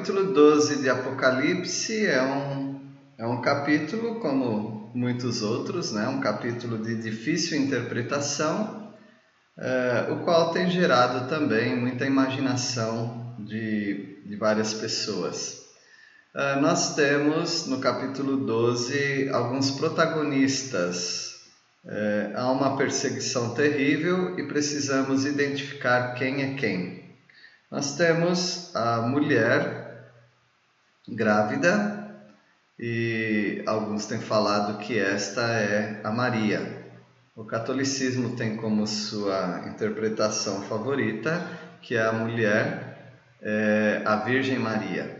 capítulo 12 de Apocalipse é um, é um capítulo, como muitos outros, né? um capítulo de difícil interpretação, é, o qual tem gerado também muita imaginação de, de várias pessoas. É, nós temos no capítulo 12 alguns protagonistas. É, há uma perseguição terrível e precisamos identificar quem é quem. Nós temos a mulher grávida e alguns têm falado que esta é a Maria. O catolicismo tem como sua interpretação favorita que é a mulher é a Virgem Maria.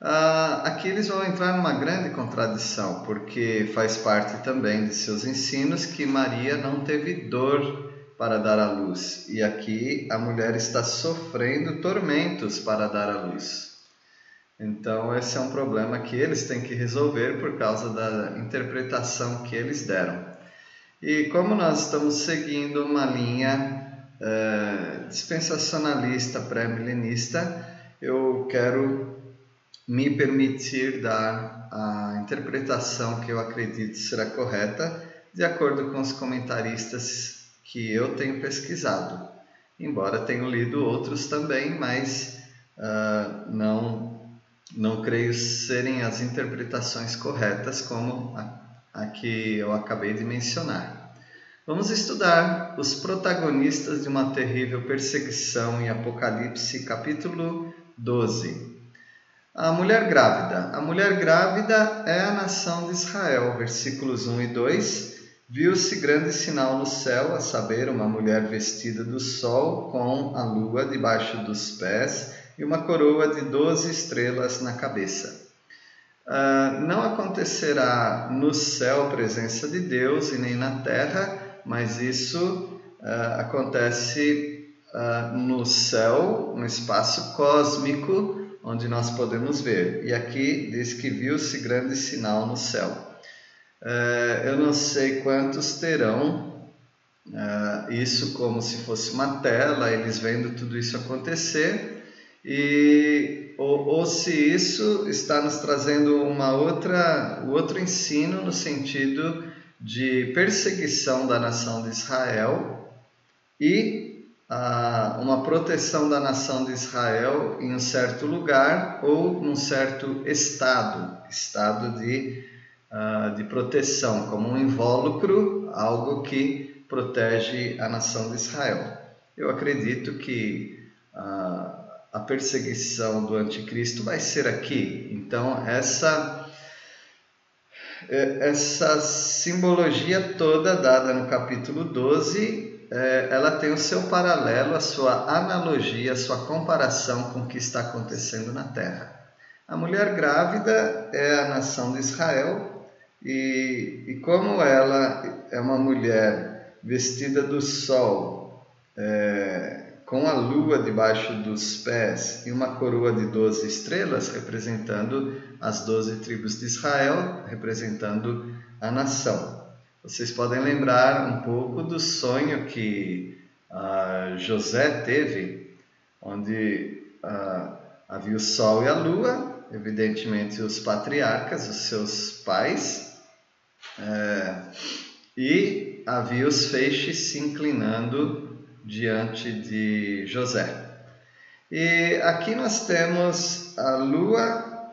Ah, aqui eles vão entrar numa grande contradição, porque faz parte também de seus ensinos que Maria não teve dor para dar à luz, e aqui a mulher está sofrendo tormentos para dar à luz. Então, esse é um problema que eles têm que resolver por causa da interpretação que eles deram. E como nós estamos seguindo uma linha uh, dispensacionalista pré-milenista, eu quero me permitir dar a interpretação que eu acredito será correta, de acordo com os comentaristas que eu tenho pesquisado, embora tenha lido outros também, mas uh, não, não creio serem as interpretações corretas como a, a que eu acabei de mencionar. Vamos estudar os protagonistas de uma terrível perseguição em Apocalipse, capítulo 12. A mulher grávida. A mulher grávida é a nação de Israel, versículos 1 e 2 Viu-se grande sinal no céu, a saber, uma mulher vestida do sol, com a lua debaixo dos pés e uma coroa de doze estrelas na cabeça. Uh, não acontecerá no céu a presença de Deus e nem na terra, mas isso uh, acontece uh, no céu, no espaço cósmico, onde nós podemos ver. E aqui diz que viu-se grande sinal no céu. Eu não sei quantos terão isso como se fosse uma tela, eles vendo tudo isso acontecer, e ou, ou se isso está nos trazendo uma outra, outro ensino no sentido de perseguição da nação de Israel e ah, uma proteção da nação de Israel em um certo lugar ou num certo estado, estado de uh, de proteção, como um invólucro, algo que protege a nação de Israel. Eu acredito que uh, a perseguição do anticristo vai ser aqui. Então, essa essa simbologia toda dada no capítulo 12, é, ela tem o seu paralelo, a sua analogia, a sua comparação com o que está acontecendo na terra. A mulher grávida é a nação de Israel, e, e como ela é uma mulher vestida do sol, é, com a lua debaixo dos pés e uma coroa de doze estrelas, representando as doze tribos de Israel, representando a nação. Vocês podem lembrar um pouco do sonho que ah, José teve, onde ah, havia o sol e a lua, evidentemente os patriarcas, os seus pais, é, e havia os feixes se inclinando diante de José. E aqui nós temos a lua,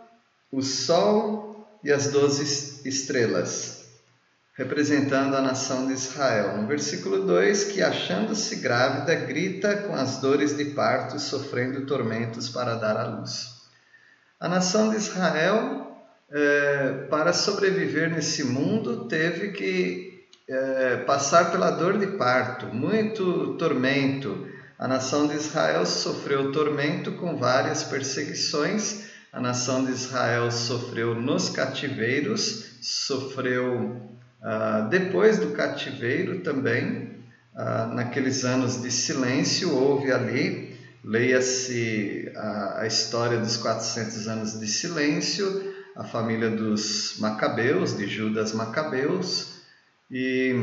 o sol e as doze estrelas, representando a nação de Israel. No versículo 2, que achando-se grávida, grita com as dores de parto, sofrendo tormentos para dar à luz. A nação de Israel é, para sobreviver nesse mundo, teve que é, passar pela dor de parto, muito tormento. A nação de Israel sofreu tormento com várias perseguições. A nação de Israel sofreu nos cativeiros, sofreu ah, depois do cativeiro também, ah, naqueles anos de silêncio, houve ali, leia-se a, a história dos 400 anos de silêncio, a família dos Macabeus, de Judas Macabeus, e,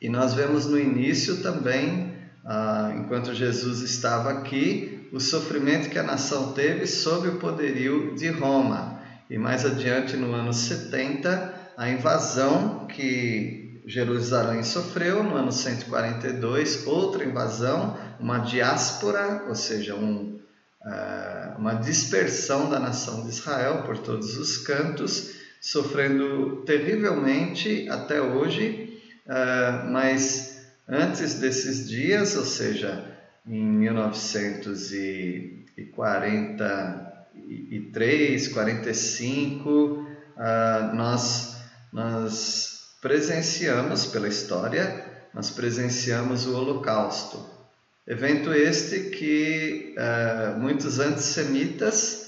e nós vemos no início também, ah, enquanto Jesus estava aqui, o sofrimento que a nação teve sob o poderio de Roma. E mais adiante, no ano 70, a invasão que Jerusalém sofreu, no ano 142, outra invasão, uma diáspora, ou seja, um, uh, uma dispersão da nação de Israel por todos os cantos, sofrendo terrivelmente até hoje, uh, mas antes desses dias, ou seja, em 1943, 45, uh, nós, nós presenciamos pela história, nós presenciamos o Holocausto. Evento este que uh, muitos antissemitas,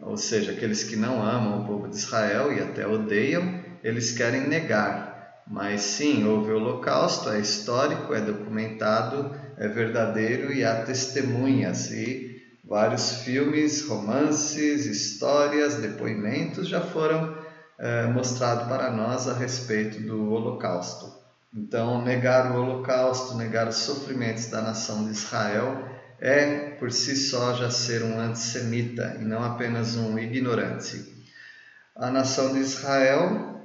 ou seja, aqueles que não amam o povo de Israel e até odeiam, eles querem negar. Mas sim, houve Holocausto, é histórico, é documentado é verdadeiro e há testemunhas e vários filmes, romances, histórias, depoimentos já foram é, mostrados para nós a respeito do Holocausto. Então, negar o Holocausto, negar os sofrimentos da nação de Israel é por si só já ser um antissemita e não apenas um ignorante. A nação de Israel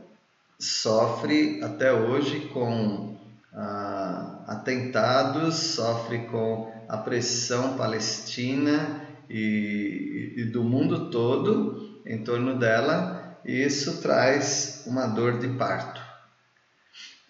sofre até hoje com ah, atentados, sofre com a pressão palestina e, e do mundo todo em torno dela, e isso traz uma dor de parto.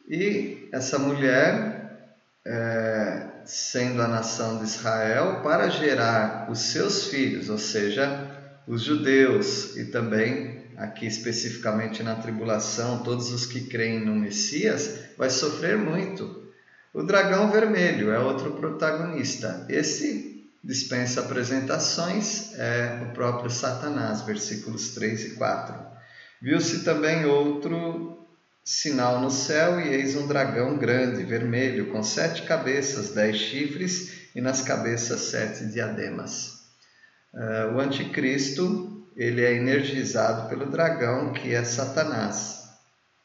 E essa mulher, é, sendo a nação de Israel, para gerar os seus filhos, ou seja, os judeus e também aqui especificamente na tribulação, todos os que creem no Messias, vai sofrer muito. O dragão vermelho é outro protagonista. Esse dispensa apresentações, é o próprio Satanás, versículos 3 e 4. Viu-se também outro sinal no céu, e eis um dragão grande, vermelho, com sete cabeças, dez chifres, e nas cabeças sete diademas. Uh, o anticristo ele é energizado pelo dragão, que é Satanás.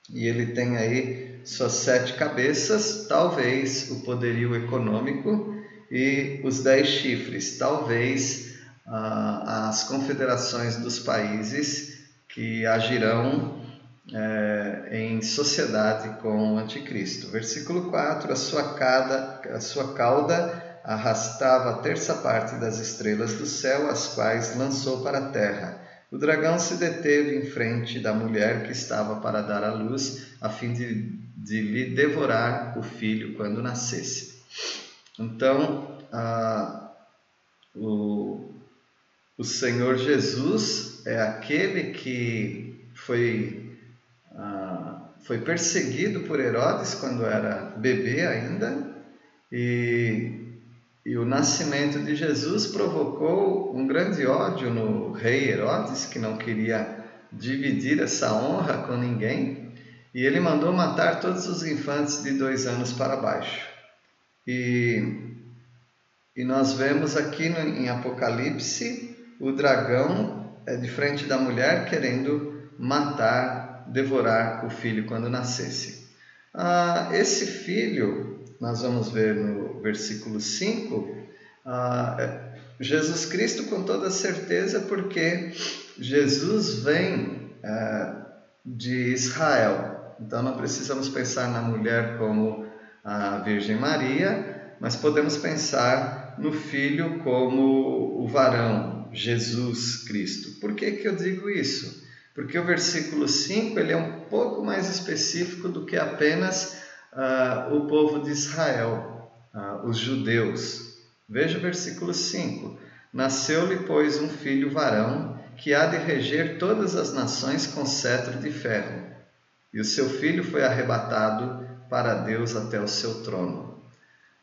E ele tem aí suas sete cabeças, talvez o poderio econômico, e os dez chifres, talvez ah, as confederações dos países que agirão é, em sociedade com o anticristo. Versículo 4: a sua, cada, a sua cauda arrastava a terça parte das estrelas do céu, as quais lançou para a terra. O dragão se deteve em frente da mulher que estava para dar à luz, a fim de, de lhe devorar o filho quando nascesse. Então, o, o Senhor Jesus é aquele que foi, foi perseguido por Herodes quando era bebê ainda, e e o nascimento de Jesus provocou um grande ódio no rei Herodes, que não queria dividir essa honra com ninguém, e ele mandou matar todos os infantes de dois anos para baixo. E, e nós vemos aqui no, em Apocalipse o dragão é de frente da mulher querendo matar, devorar o filho quando nascesse. Ah, esse filho, nós vamos ver no versículo 5, ah, é, Jesus Cristo com toda certeza, porque Jesus vem ah, de Israel. Então não precisamos pensar na mulher como a Virgem Maria, mas podemos pensar no filho como o varão, Jesus Cristo. Por que, que eu digo isso? Porque o versículo 5 ele é um pouco mais específico do que apenas uh, o povo de Israel ah, os judeus. Veja o versículo 5: Nasceu-lhe, pois, um filho varão, que há de reger todas as nações com cetro de ferro. E o seu filho foi arrebatado para Deus até o seu trono.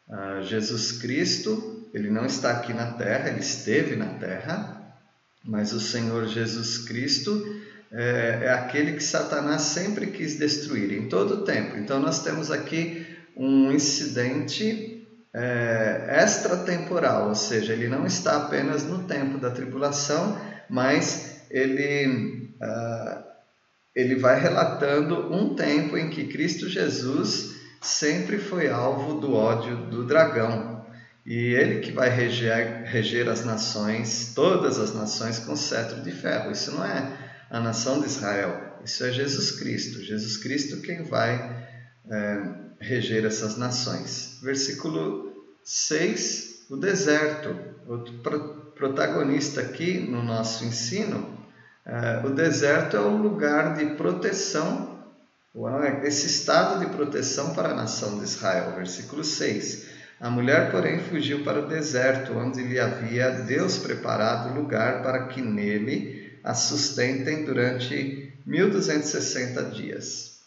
Ah, Jesus Cristo, ele não está aqui na terra, ele esteve na terra, mas o Senhor Jesus Cristo é, é aquele que Satanás sempre quis destruir, em todo o tempo. Então, nós temos aqui um incidente é, extratemporal, ou seja, ele não está apenas no tempo da tribulação, mas ele, uh, ele vai relatando um tempo em que Cristo Jesus sempre foi alvo do ódio do dragão. e ele que vai reger, reger as nações, todas as nações, com cetro de ferro. Isso não é a nação de Israel, isso é Jesus Cristo. Jesus Cristo quem vai é, reger essas nações. Versículo 6, o deserto. Outro protagonista aqui no nosso ensino, é, o deserto é um lugar de proteção, esse estado de proteção para a nação de Israel. Versículo 6. A mulher, porém, fugiu para o deserto, onde lhe havia Deus preparado lugar para que nele a sustentem durante 1260 dias.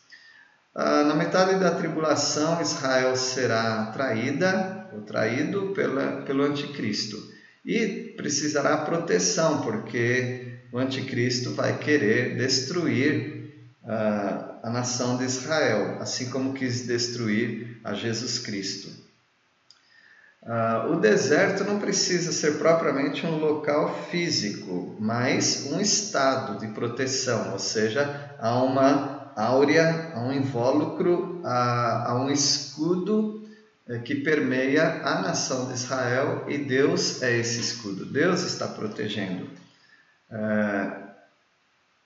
Ah, na metade da tribulação, Israel será traída ou traído pela, pelo anticristo e precisará proteção, porque o anticristo vai querer destruir ah, a nação de Israel, assim como quis destruir a Jesus Cristo. Uh, o deserto não precisa ser propriamente um local físico, mas um estado de proteção, ou seja, há uma áurea, há um invólucro, há, há um escudo eh, que permeia a nação de Israel e Deus é esse escudo, Deus está protegendo. Uh,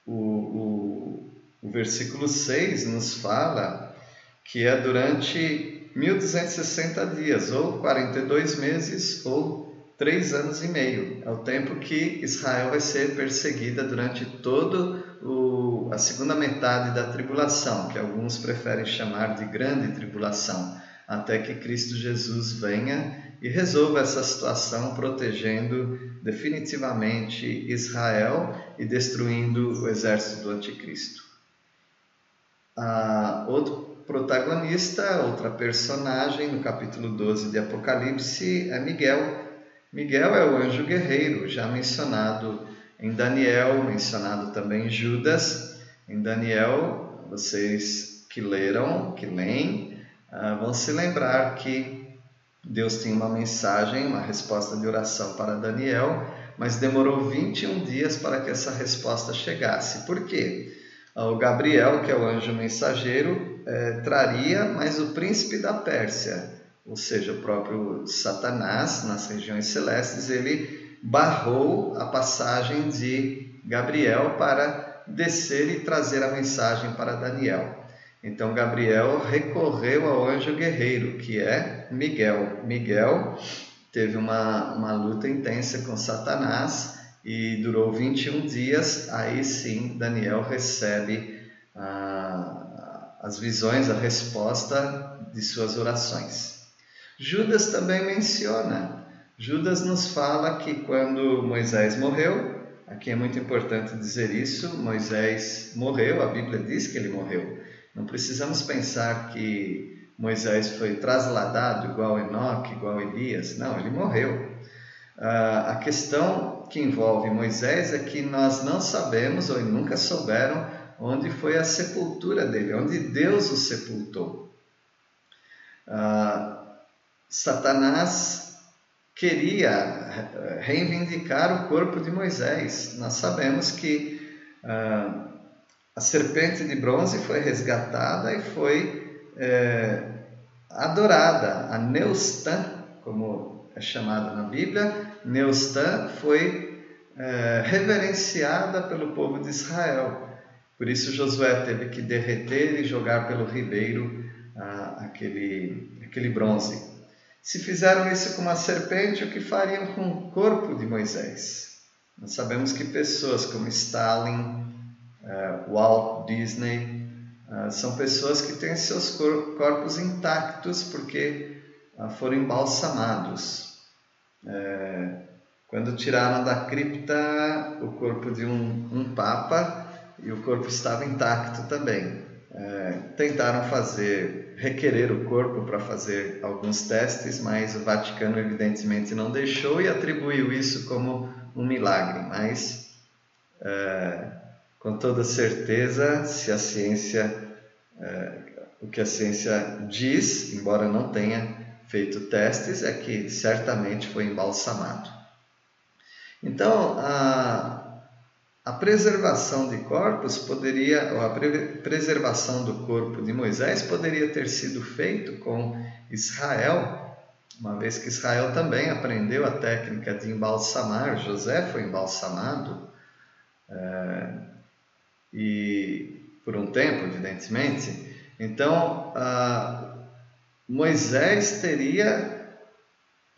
o, o, o versículo 6 nos fala que é durante 1260 dias, ou 42 meses, ou 3 anos e meio. É o tempo que Israel vai ser perseguida durante todo o, a segunda metade da tribulação, que alguns preferem chamar de grande tribulação, até que Cristo Jesus venha e resolva essa situação, protegendo definitivamente Israel e destruindo o exército do anticristo. Ah, outro protagonista, outra personagem no capítulo 12 de Apocalipse é Miguel. Miguel é o anjo guerreiro, já mencionado em Daniel, mencionado também em Judas. Em Daniel, vocês que leram, que leem, ah, vão se lembrar que Deus tinha uma mensagem, uma resposta de oração para Daniel, mas demorou 21 dias para que essa resposta chegasse. Por quê? O Gabriel, que é o anjo mensageiro, é, traria, mas o príncipe da Pérsia, ou seja, o próprio Satanás, nas regiões celestes, ele barrou a passagem de Gabriel para descer e trazer a mensagem para Daniel. Então Gabriel recorreu ao anjo guerreiro, que é Miguel. Miguel teve uma, uma luta intensa com Satanás e durou 21 dias. Aí sim, Daniel recebe ah, as visões, a resposta de suas orações. Judas também menciona. Judas nos fala que quando Moisés morreu, aqui é muito importante dizer isso, Moisés morreu, a Bíblia diz que ele morreu. Não precisamos pensar que Moisés foi trasladado igual Enoque, igual Elias. Não, ele morreu. Uh, a questão que envolve Moisés é que nós não sabemos ou nunca souberam onde foi a sepultura dele, onde Deus o sepultou. Uh, Satanás queria reivindicar o corpo de Moisés. Nós sabemos que uh, a serpente de bronze foi resgatada e foi é, adorada, a Neustã, como é chamada na Bíblia, Neustã foi é, reverenciada pelo povo de Israel. Por isso Josué teve que derreter e jogar pelo ribeiro ah, aquele, aquele bronze. Se fizeram isso com uma serpente, o que fariam com o corpo de Moisés? Nós sabemos que pessoas como Stalin, uh, Walt Disney, uh, são pessoas que têm seus corpos intactos porque uh, foram embalsamados. É, quando tiraram da cripta o corpo de um, um papa e o corpo estava intacto também. É, tentaram fazer, requerer o corpo para fazer alguns testes, mas o Vaticano evidentemente não deixou e atribuiu isso como um milagre. Mas, é, com toda certeza, se a ciência, é, o que a ciência diz, embora não tenha feito testes, é que certamente foi embalsamado. Então, a, a preservação de corpos poderia, ou a pre, preservação do corpo de Moisés poderia ter sido feito com Israel uma vez que Israel também aprendeu a técnica de embalsamar, José foi embalsamado, é, e por um tempo, evidentemente. Então, Moisés teria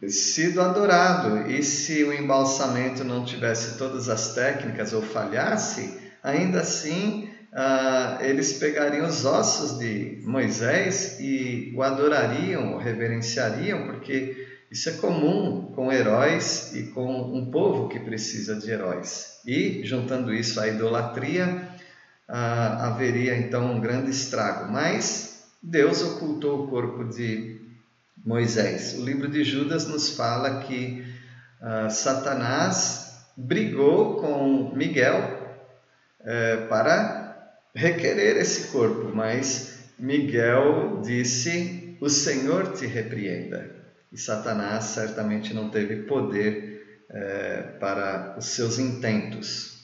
sido adorado, e se o embalsamento não tivesse todas as técnicas ou falhasse, ainda assim ah, eles pegariam os ossos de Moisés e o adorariam, o reverenciariam, porque isso é comum com heróis e com um povo que precisa de heróis. E, juntando isso à idolatria, ah, haveria então um grande estrago. Mas Deus ocultou o corpo de Moisés. O livro de Judas nos fala que ah, Satanás brigou com Miguel eh, para requerer esse corpo, mas Miguel disse: O Senhor te repreenda. E Satanás certamente não teve poder é, para os seus intentos.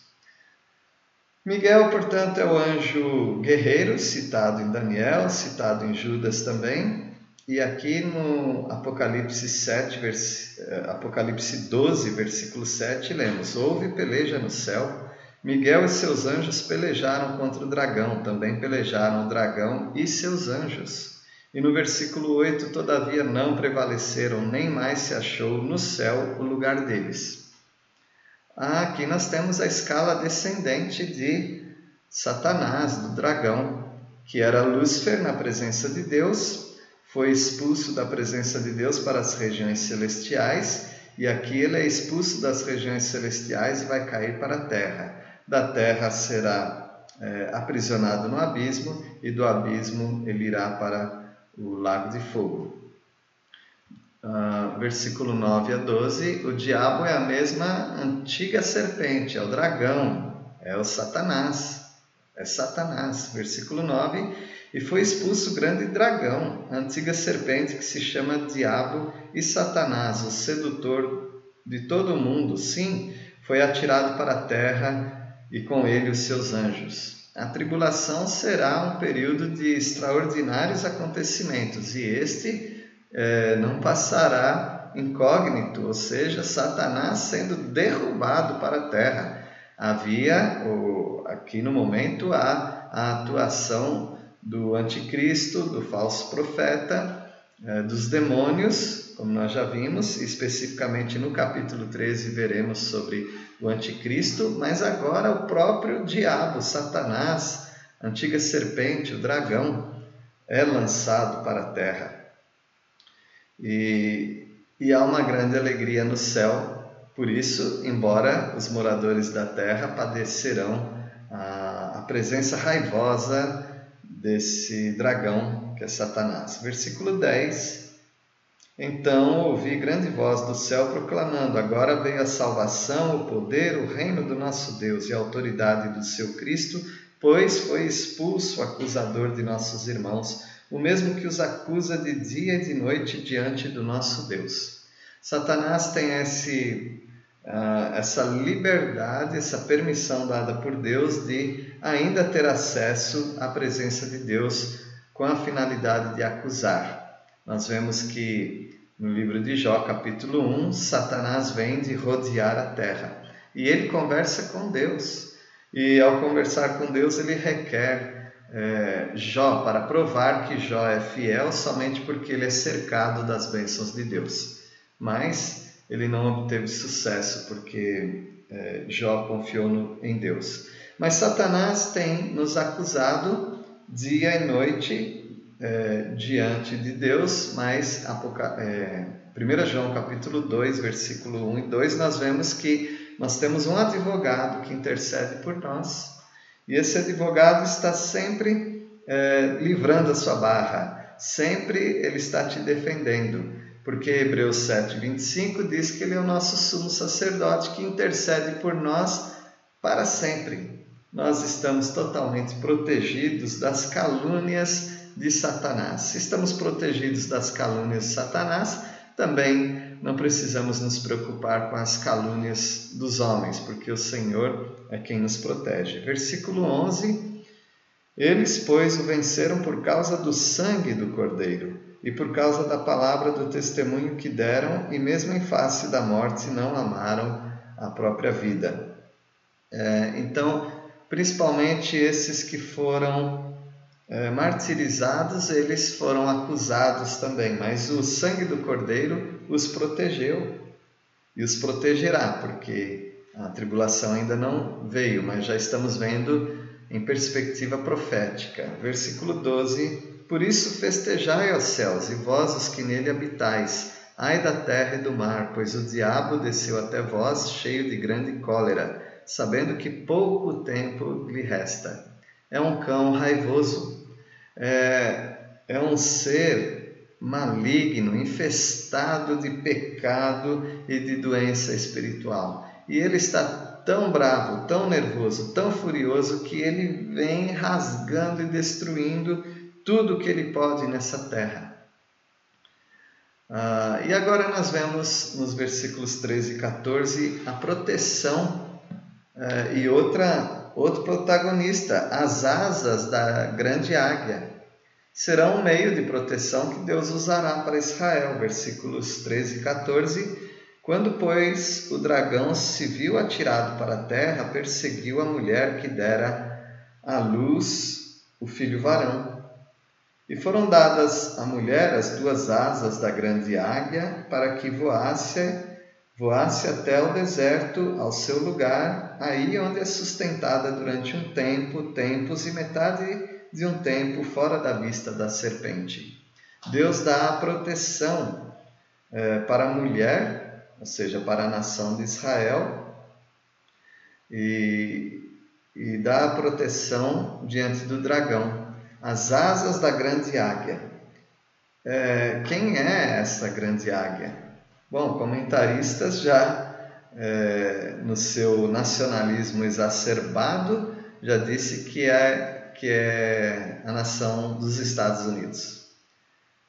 Miguel, portanto, é o anjo guerreiro citado em Daniel, citado em Judas também. E aqui no Apocalipse 7, vers... Eh, Apocalipse 12, versículo 7, lemos: Houve peleja no céu Miguel e seus anjos pelejaram contra o dragão, também pelejaram o dragão e seus anjos. E no versículo 8, todavia não prevaleceram, nem mais se achou no céu o lugar deles. Ah, aqui nós temos a escala descendente de Satanás, do dragão, que era Lúcifer na presença de Deus, foi expulso da presença de Deus para as regiões celestiais, e aqui ele é expulso das regiões celestiais e vai cair para a terra da terra será é, aprisionado no abismo, e do abismo ele irá para o lago de fogo. Uh, versículo 9 a 12: O diabo é a mesma antiga serpente, é o dragão, é o Satanás. É Satanás. Versículo 9: E foi expulso o grande dragão, a antiga serpente que se chama Diabo e Satanás, o sedutor de todo o mundo. Sim, foi atirado para a terra e com ele os seus anjos. A tribulação será um período de extraordinários acontecimentos e este é, não passará incógnito, ou seja, Satanás sendo derrubado para a terra. Havia, ou, aqui no momento, a, a atuação do anticristo, do falso profeta, é, dos demônios, como nós já vimos, especificamente no capítulo 13 veremos sobre o anticristo, mas agora o próprio diabo, Satanás, antiga serpente, o dragão, é lançado para a terra. E, e há uma grande alegria no céu, por isso, embora os moradores da terra padecerão a, a presença raivosa desse dragão que é Satanás. Versículo 10 então ouvi grande voz do céu proclamando: Agora veio a salvação, o poder, o reino do nosso Deus e a autoridade do seu Cristo, pois foi expulso o acusador de nossos irmãos, o mesmo que os acusa de dia e de noite diante do nosso Deus. Satanás tem esse, uh, essa liberdade, essa permissão dada por Deus de ainda ter acesso à presença de Deus com a finalidade de acusar. Nós vemos que no livro de Jó, capítulo 1, Satanás vem de rodear a terra e ele conversa com Deus. E ao conversar com Deus, ele requer é, Jó para provar que Jó é fiel somente porque ele é cercado das bênçãos de Deus. Mas ele não obteve sucesso porque é, Jó confiou no, em Deus. Mas Satanás tem nos acusado dia e noite é, diante de Deus, mas Apoca... é, 1 João capítulo 2, versículo 1 e 2, nós vemos que nós temos um advogado que intercede por nós, e esse advogado está sempre é, livrando a sua barra, sempre ele está te defendendo, porque Hebreus 7, 25 diz que ele é o nosso sumo sacerdote que intercede por nós para sempre. Nós estamos totalmente protegidos das calúnias de Satanás. Estamos protegidos das calúnias de Satanás, também não precisamos nos preocupar com as calúnias dos homens, porque o Senhor é quem nos protege. Versículo 11: Eles, pois, o venceram por causa do sangue do Cordeiro e por causa da palavra do testemunho que deram, e mesmo em face da morte, não amaram a própria vida. É, então, principalmente esses que foram é, martirizados, eles foram acusados também, mas o sangue do Cordeiro os protegeu e os protegerá, porque a tribulação ainda não veio, mas já estamos vendo em perspectiva profética. Versículo 12: Por isso festejai aos céus, e vós os que nele habitais, ai da terra e do mar, pois o diabo desceu até vós cheio de grande cólera, sabendo que pouco tempo lhe resta. É um cão raivoso, é, é um ser maligno, infestado de pecado e de doença espiritual. E ele está tão bravo, tão nervoso, tão furioso que ele vem rasgando e destruindo tudo que ele pode nessa terra. Ah, e agora nós vemos nos versículos 13 e 14 a proteção eh, e outra, outro protagonista, as asas da grande águia. Serão um meio de proteção que Deus usará para Israel. Versículos 13 e 14 quando, pois, o dragão se viu atirado para a terra, perseguiu a mulher que dera à luz o filho varão. E foram dadas à mulher as duas asas da grande águia para que voasse, voasse até o deserto, ao seu lugar, aí onde é sustentada durante um tempo, tempos e metade de um tempo fora da vista da serpente. Deus dá a proteção eh, para a mulher ou seja, para a nação de Israel, e, e dá a proteção diante do dragão, as asas da grande águia. É, quem é essa grande águia? Bom, comentaristas já é, no seu nacionalismo exacerbado já disse que é, que é a nação dos Estados Unidos.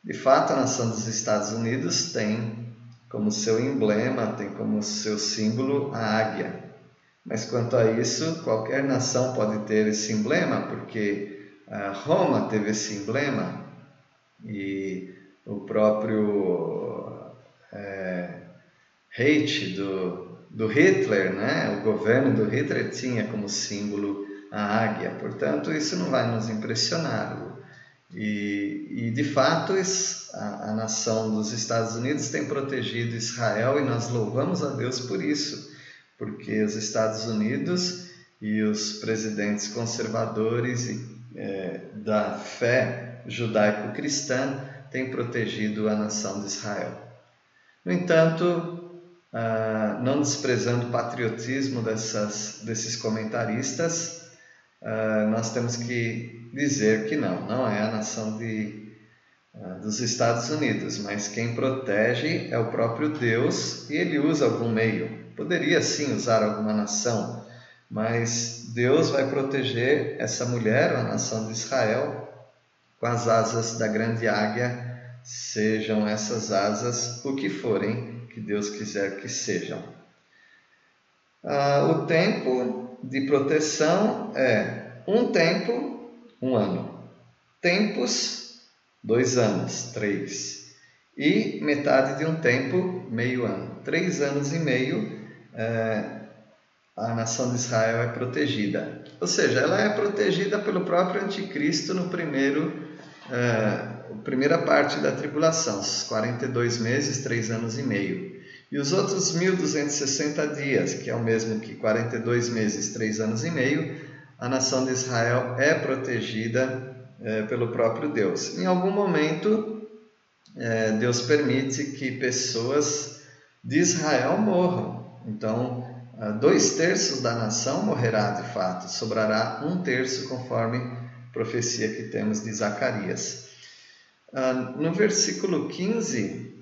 De fato, a nação dos Estados Unidos tem como seu emblema, tem como seu símbolo a águia. Mas quanto a isso, qualquer nação pode ter esse emblema, porque Roma teve esse emblema e o próprio é, hate do, do Hitler, né? o governo do Hitler tinha como símbolo a águia. Portanto, isso não vai nos impressionar. E, e de fato, a, a nação dos Estados Unidos tem protegido Israel e nós louvamos a Deus por isso, porque os Estados Unidos e os presidentes conservadores e, é, da fé judaico-cristã têm protegido a nação de Israel. No entanto, ah, não desprezando o patriotismo dessas, desses comentaristas, ah, nós temos que dizer que não, não é a nação de, uh, dos Estados Unidos, mas quem protege é o próprio Deus e ele usa algum meio. Poderia sim usar alguma nação, mas Deus vai proteger essa mulher, a nação de Israel, com as asas da grande águia, sejam essas asas o que forem que Deus quiser que sejam. Uh, o tempo de proteção é um tempo, um ano. Tempos, dois anos, três. E metade de um tempo, meio ano. Três anos e meio, é, a nação de Israel é protegida. Ou seja, ela é protegida pelo próprio anticristo no primeiro, é, primeira parte da tribulação, os 42 meses, três anos e meio. E os outros 1260 dias, que é o mesmo que 42 meses, 3 anos e meio, a nação de Israel é protegida é, pelo próprio Deus. Em algum momento, é, Deus permite que pessoas de Israel morram. Então, dois terços da nação morrerá de fato, sobrará um terço, conforme profecia que temos de Zacarias. Ah, no versículo 15,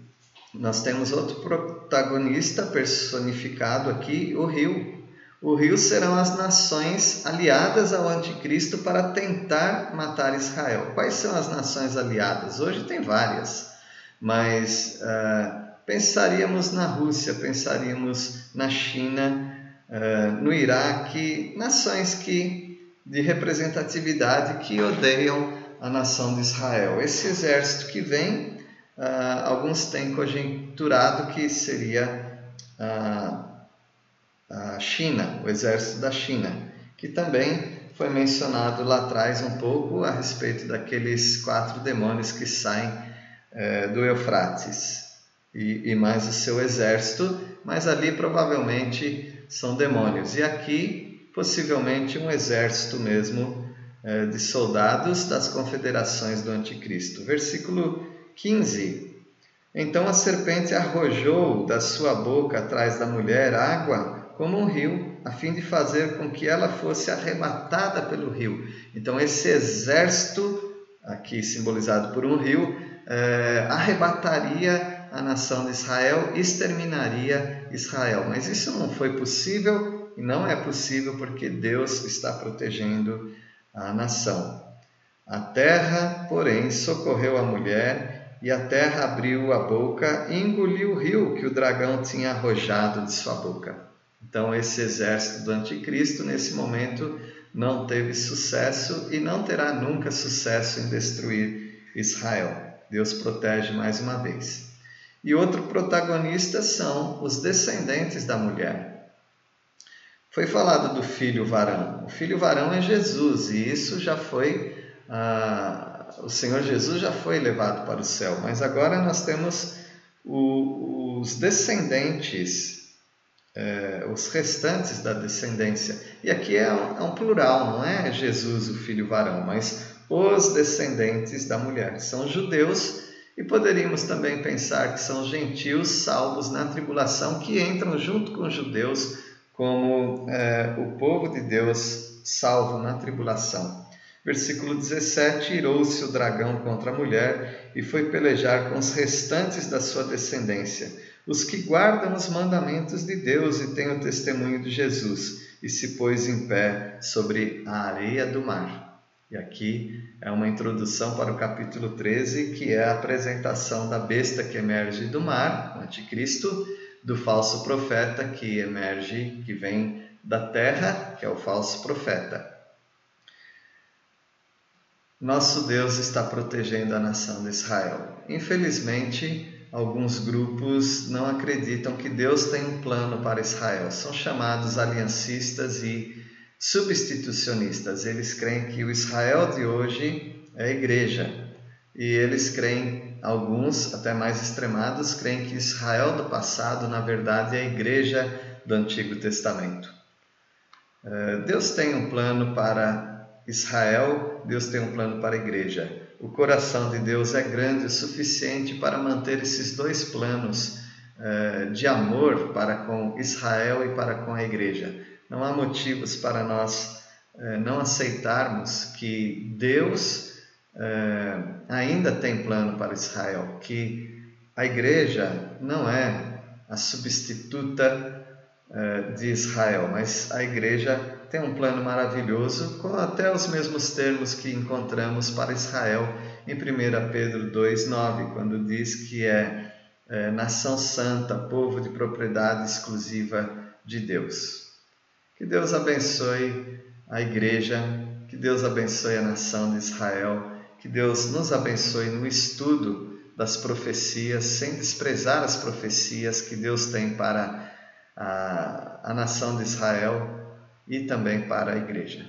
nós temos outro protagonista personificado aqui, o rio. O rio serão as nações aliadas ao anticristo para tentar matar Israel. Quais são as nações aliadas? Hoje tem várias, mas uh, pensaríamos na Rússia, pensaríamos na China, uh, no Iraque, nações que de representatividade que odeiam a nação de Israel. Esse exército que vem ah, alguns têm conjecturado que seria a, a China, o exército da China, que também foi mencionado lá atrás um pouco a respeito daqueles quatro demônios que saem é, do Eufrates e, e, mais o seu exército, mas ali provavelmente são demônios. E aqui, possivelmente, um exército mesmo de soldados das confederações do Anticristo. Versículo 15. Então a serpente arrojou da sua boca atrás da mulher água como um rio, a fim de fazer com que ela fosse arrematada pelo rio. Então, esse exército, aqui simbolizado por um rio, é, arrebataria a nação de Israel, exterminaria Israel. Mas isso não foi possível e não é possível porque Deus está protegendo a nação. A terra, porém, socorreu a mulher e a terra abriu a boca e engoliu o rio que o dragão tinha arrojado de sua boca. Então, esse exército do anticristo, nesse momento, não teve sucesso e não terá nunca sucesso em destruir Israel. Deus protege mais uma vez. E outro protagonista são os descendentes da mulher. Foi falado do filho varão. O filho varão é Jesus, e isso já foi. Ah, o Senhor Jesus já foi levado para o céu, mas agora nós temos o, os descendentes é, os restantes da descendência. E aqui é um, é um, plural, não é Jesus, o filho varão, mas os descendentes da mulher. São judeus e poderíamos também pensar que são gentios salvos na tribulação que entram junto com os judeus como é, o povo de Deus salvo na tribulação. Versículo 17: Irou-se o dragão contra a mulher e foi pelejar com os restantes da sua descendência os que guardam os mandamentos de Deus e têm o testemunho de Jesus, e se pôs em pé sobre a areia do mar. E aqui é uma introdução para o capítulo 13, que é a apresentação da besta que emerge do mar, o anticristo, do falso profeta que emerge, que vem da terra, que é o falso profeta. Nosso Deus está protegendo a nação de Israel. Infelizmente, alguns grupos não acreditam que Deus tem um plano para Israel. São chamados aliancistas e substitucionistas. Eles creem que o Israel de hoje é a igreja. E eles creem, alguns até mais extremados, creem que Israel do passado, na verdade, é a igreja do Antigo Testamento. Eh, Deus tem um plano para Israel, Deus tem um plano para a igreja. O coração de Deus é grande o suficiente para manter esses dois planos eh, de amor para com Israel e para com a igreja. Não há motivos para nós eh, não aceitarmos que Deus eh, ainda tem plano para Israel, que a igreja não é a substituta de Israel, mas a igreja tem um plano maravilhoso, com até os mesmos termos que encontramos para Israel em 1 Pedro 2,9, quando diz que é, é nação santa, povo de propriedade exclusiva de Deus. Que Deus abençoe a igreja, que Deus abençoe a nação de Israel, que Deus nos abençoe no estudo das profecias, sem desprezar as profecias que Deus tem para a, a nação de Israel e também para a igreja.